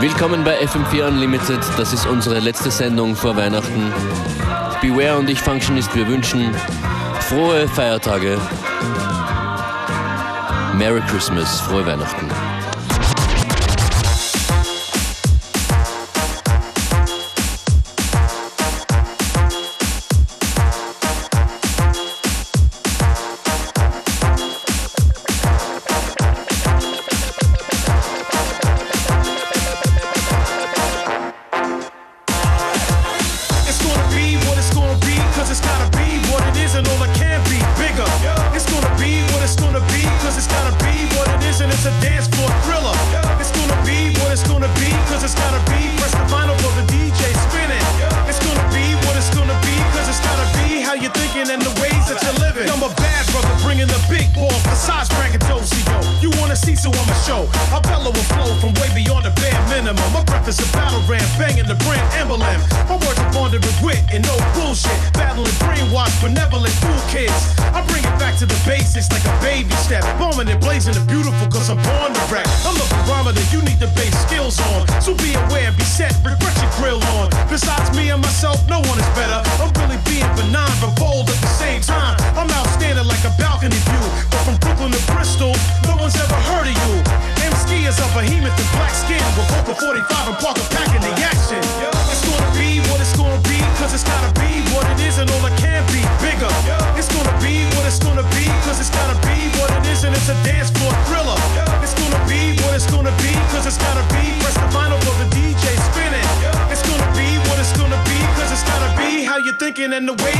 Willkommen bei FM4 Unlimited. Das ist unsere letzte Sendung vor Weihnachten. Beware und ich Functionist, wir wünschen frohe Feiertage. Merry Christmas, frohe Weihnachten. And the ways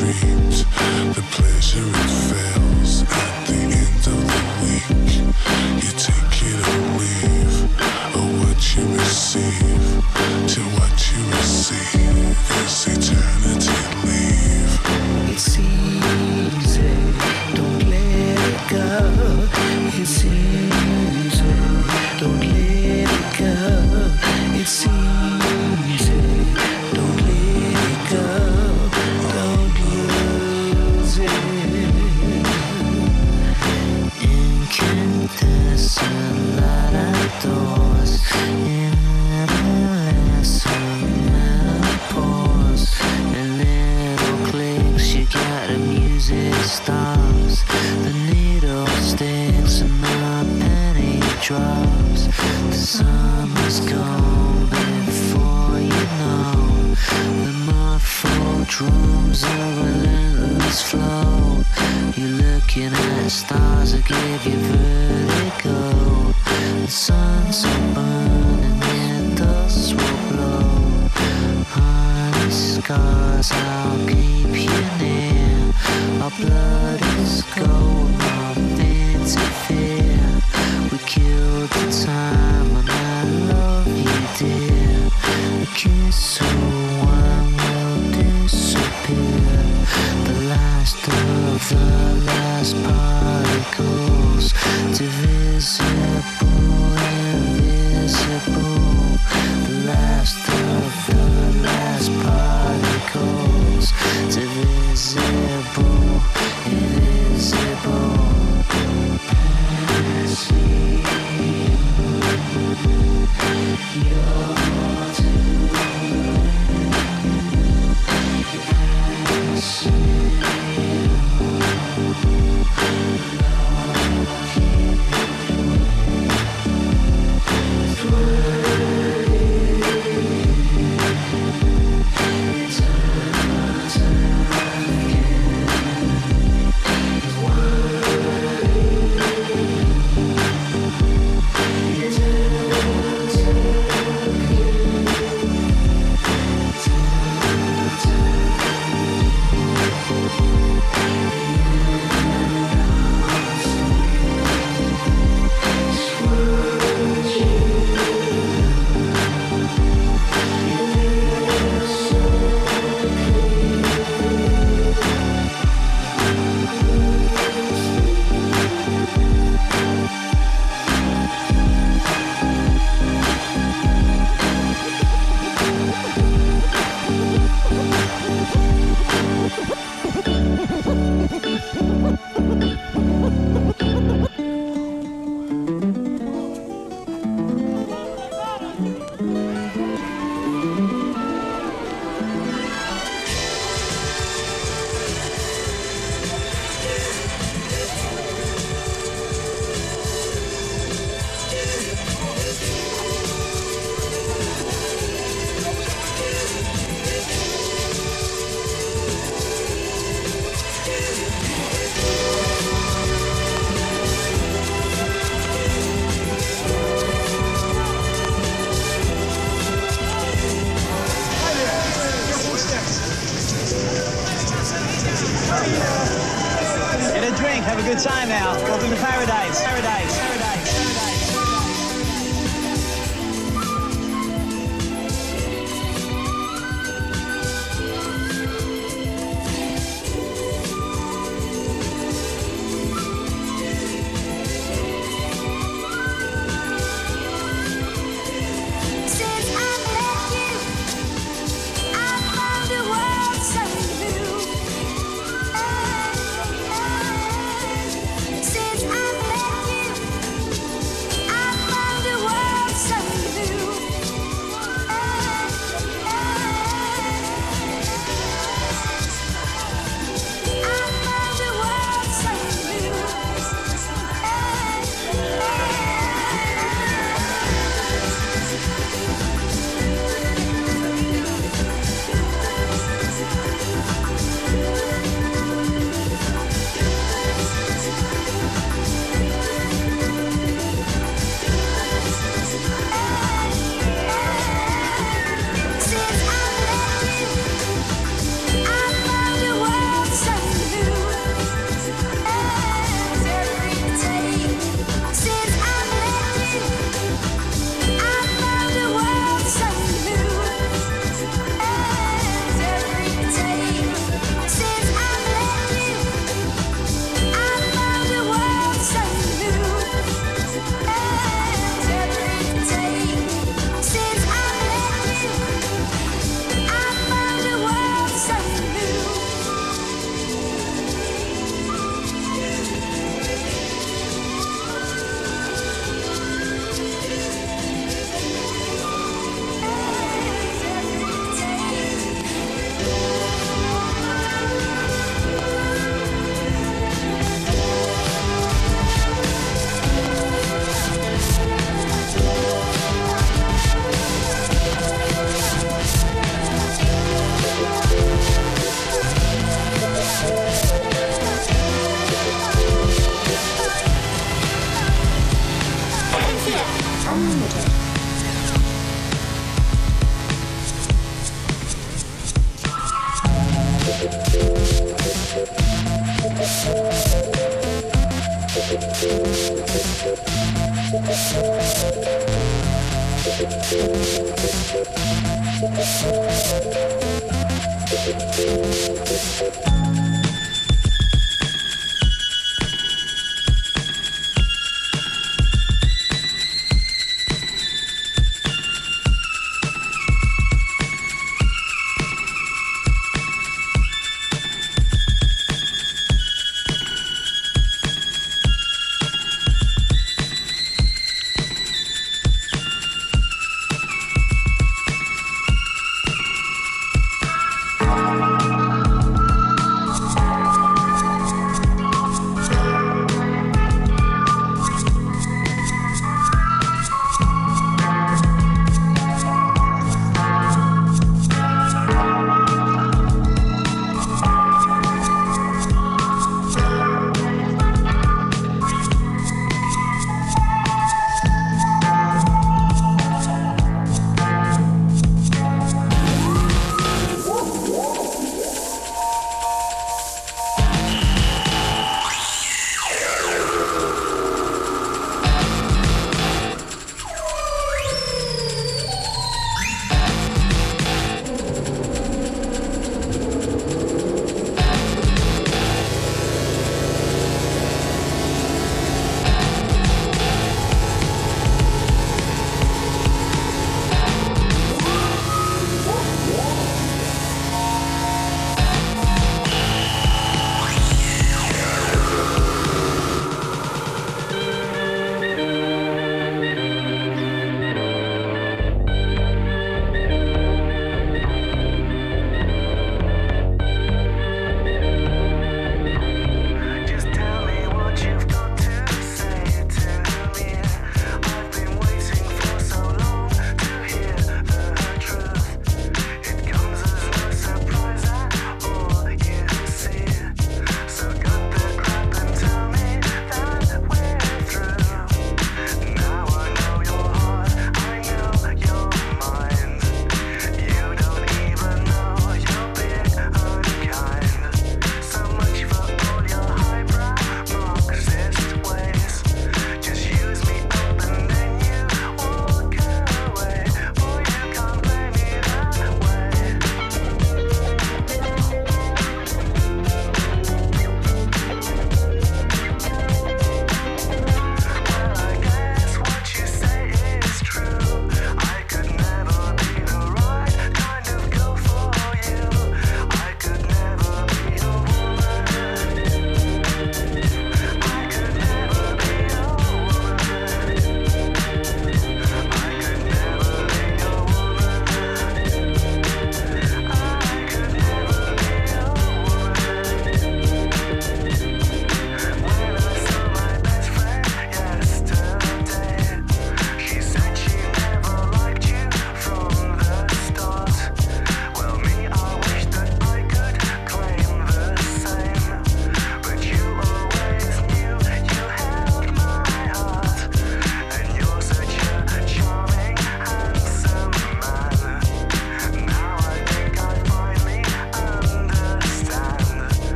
retreat. The pleasure it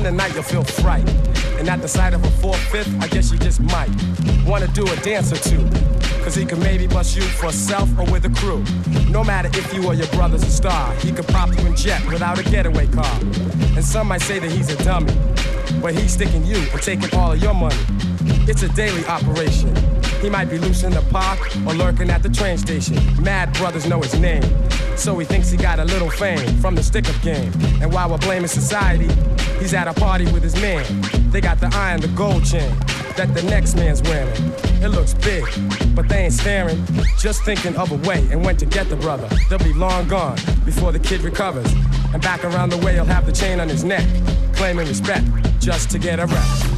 in the night you'll feel fright. And at the sight of a four-fifth, I guess you just might wanna do a dance or two. Cause he can maybe bust you for self or with a crew. No matter if you or your brother's a star, he could pop you in jet without a getaway car. And some might say that he's a dummy, but he's sticking you and taking all of your money. It's a daily operation. He might be loose in the park or lurking at the train station. Mad brothers know his name. So he thinks he got a little fame from the stick up game. And while we're blaming society, he's at a party with his man. They got the eye and the gold chain that the next man's wearing. It looks big, but they ain't staring. Just thinking of a way and when to get the brother. They'll be long gone before the kid recovers. And back around the way, he'll have the chain on his neck, claiming respect just to get a rep.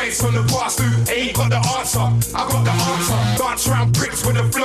Waves from the past who ain't got the answer. I got the answer. Dance around bricks with a flip.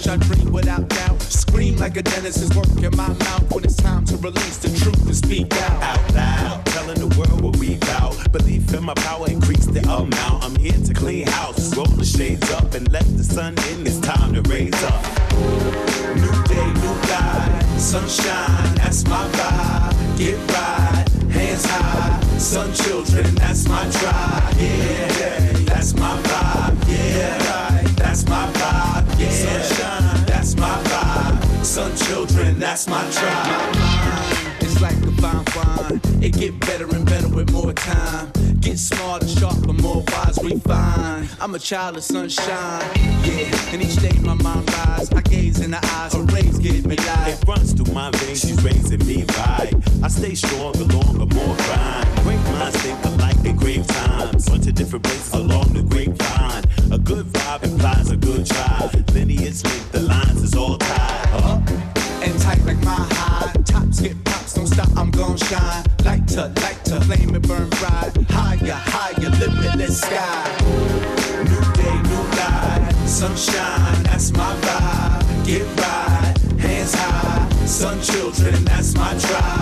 Finish. I dream without doubt. Scream like a dentist is working my mouth when it's time to release the truth and speak out. Out loud, telling the world what we bout. Belief in my power, increase the amount. I'm here to clean house, roll the shades up and let the sun in. It's time to raise up. New day, new life, sunshine, that's my vibe. Get right, hands high, sun children, that's my tribe. Yeah, that's my vibe. Yeah, right, that's my vibe. Yeah, sunshine. Sun children, that's my tribe. My is like a fine wine. It get better and better with more time. Get smarter, sharper, more wise, refined. I'm a child of sunshine. Yeah, and each day my mind rise. I gaze in the eyes, her rays give me life. It runs through my veins, she's raising me right. I stay stronger, longer, more grind. Great minds think alike in grave times. Bunch of different places along the grapevine. A good vibe implies a good drive. Lineage link, the lines is all shine. Light to light to flame and burn bright. Higher, higher, limitless sky. New day, new life, sunshine, that's my vibe. Get right, hands high, sun children, that's my tribe.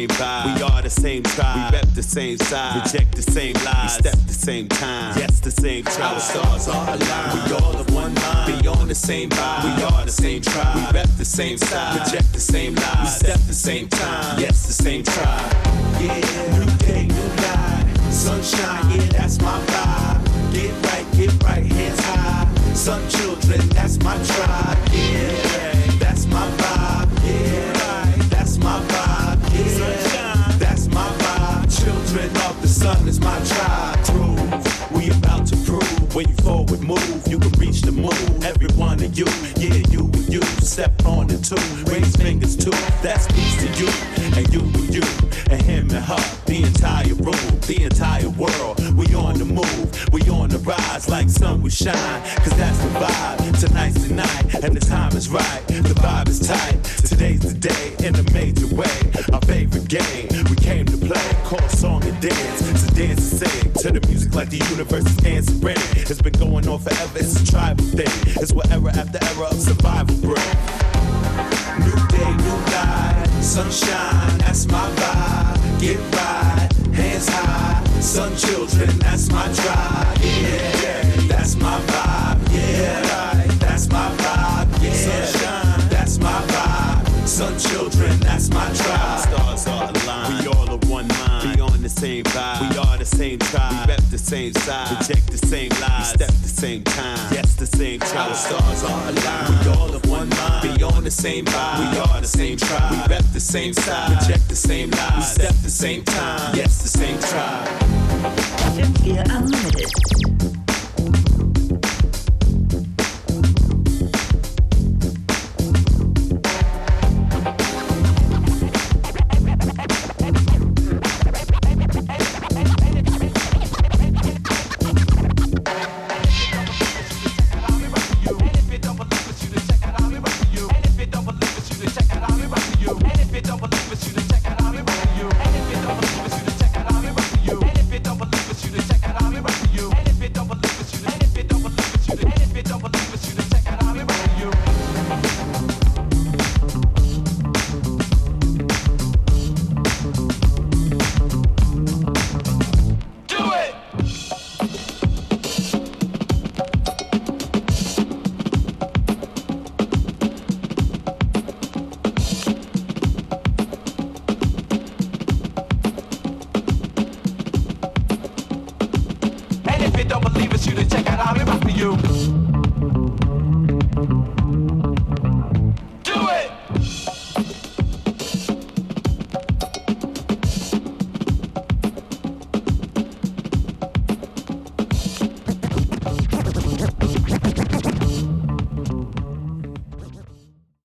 Same vibe. We are the same tribe. We rep the same side. Reject the same lies. We step the same time. Yes, the same tribe. Our stars are aligned. We all of one mind. We on the same vibe. We are the same tribe. We rep the same side. Reject the same lies. We step the same time. Yes, the same tribe. Yeah, new day, new life. Sunshine, yeah, that's my vibe. Get right, get right, hands high. Sun children, that's my tribe. Step on the two, raise fingers too. That's peace to you and you and you and him and her. The entire room, the entire world. We on the move, we on the rise like sun will shine. Cause that's the vibe. Tonight's the night and the time is right. The vibe is tight. Today's the day in a major way. Our favorite game we came to play. Call song and dance. To dance and sing to the music like the universe is answering. It's been going on forever. It's a tribal thing. It's what era after era of survival bring. New day, new life, sunshine, that's my vibe. Get right, hands high, sun children, that's my tribe. Yeah, that's my vibe. Same vibe. We are the same tribe. We rep the same side. Reject the same lies. We step the same time. Yes, the same tribe. Our stars are aligned. We all of one mind. We on the same vibe. We are the same tribe. We rep the same side. Reject the same lies. We step the same time. Yes, the same tribe. FM4 Unlimited.